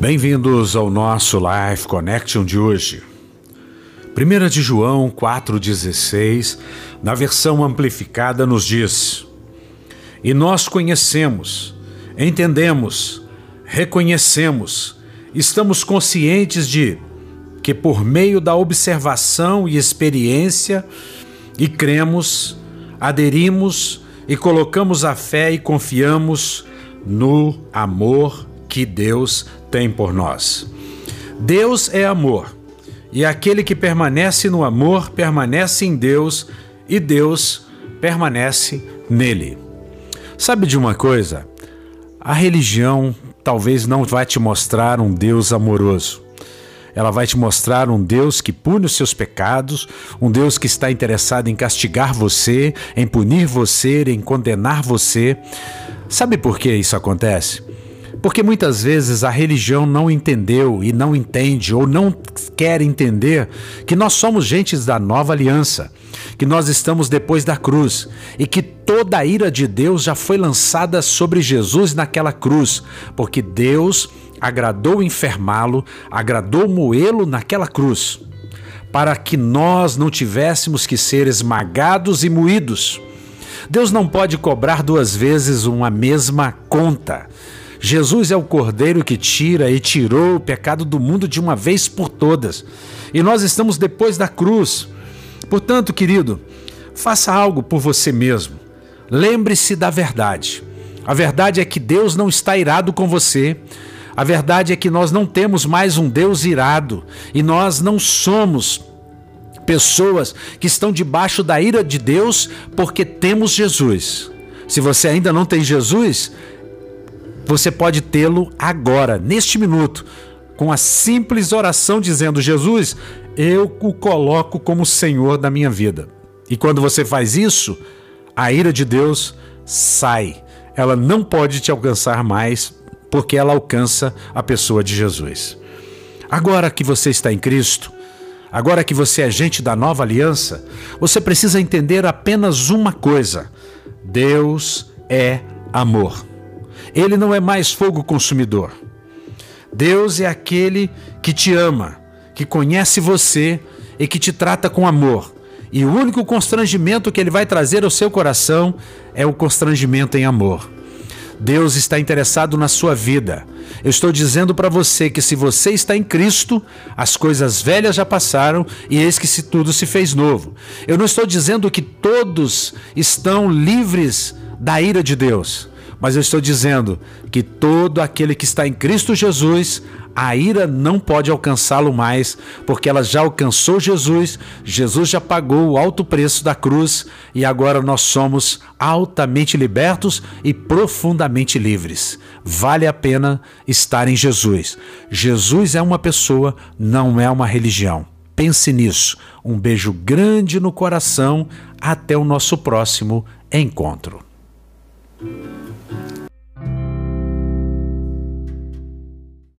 Bem-vindos ao nosso Life Connection de hoje. 1 de João 4,16, na versão amplificada, nos diz: E nós conhecemos, entendemos, reconhecemos, estamos conscientes de que, por meio da observação e experiência, e cremos, aderimos e colocamos a fé e confiamos no amor que Deus tem por nós. Deus é amor, e aquele que permanece no amor permanece em Deus e Deus permanece nele. Sabe de uma coisa? A religião talvez não vai te mostrar um Deus amoroso. Ela vai te mostrar um Deus que pune os seus pecados, um Deus que está interessado em castigar você, em punir você, em condenar você. Sabe por que isso acontece? Porque muitas vezes a religião não entendeu e não entende ou não quer entender que nós somos gentes da nova aliança, que nós estamos depois da cruz e que toda a ira de Deus já foi lançada sobre Jesus naquela cruz, porque Deus agradou enfermá-lo, agradou moê-lo naquela cruz, para que nós não tivéssemos que ser esmagados e moídos. Deus não pode cobrar duas vezes uma mesma conta. Jesus é o Cordeiro que tira e tirou o pecado do mundo de uma vez por todas. E nós estamos depois da cruz. Portanto, querido, faça algo por você mesmo. Lembre-se da verdade. A verdade é que Deus não está irado com você. A verdade é que nós não temos mais um Deus irado e nós não somos pessoas que estão debaixo da ira de Deus porque temos Jesus. Se você ainda não tem Jesus, você pode tê-lo agora, neste minuto, com a simples oração dizendo: Jesus, eu o coloco como Senhor da minha vida. E quando você faz isso, a ira de Deus sai. Ela não pode te alcançar mais, porque ela alcança a pessoa de Jesus. Agora que você está em Cristo, agora que você é gente da nova aliança, você precisa entender apenas uma coisa: Deus é amor. Ele não é mais fogo consumidor. Deus é aquele que te ama, que conhece você e que te trata com amor. E o único constrangimento que ele vai trazer ao seu coração é o constrangimento em amor. Deus está interessado na sua vida. Eu estou dizendo para você que se você está em Cristo, as coisas velhas já passaram e eis que se tudo se fez novo. Eu não estou dizendo que todos estão livres da ira de Deus. Mas eu estou dizendo que todo aquele que está em Cristo Jesus, a ira não pode alcançá-lo mais, porque ela já alcançou Jesus, Jesus já pagou o alto preço da cruz e agora nós somos altamente libertos e profundamente livres. Vale a pena estar em Jesus. Jesus é uma pessoa, não é uma religião. Pense nisso. Um beijo grande no coração. Até o nosso próximo encontro.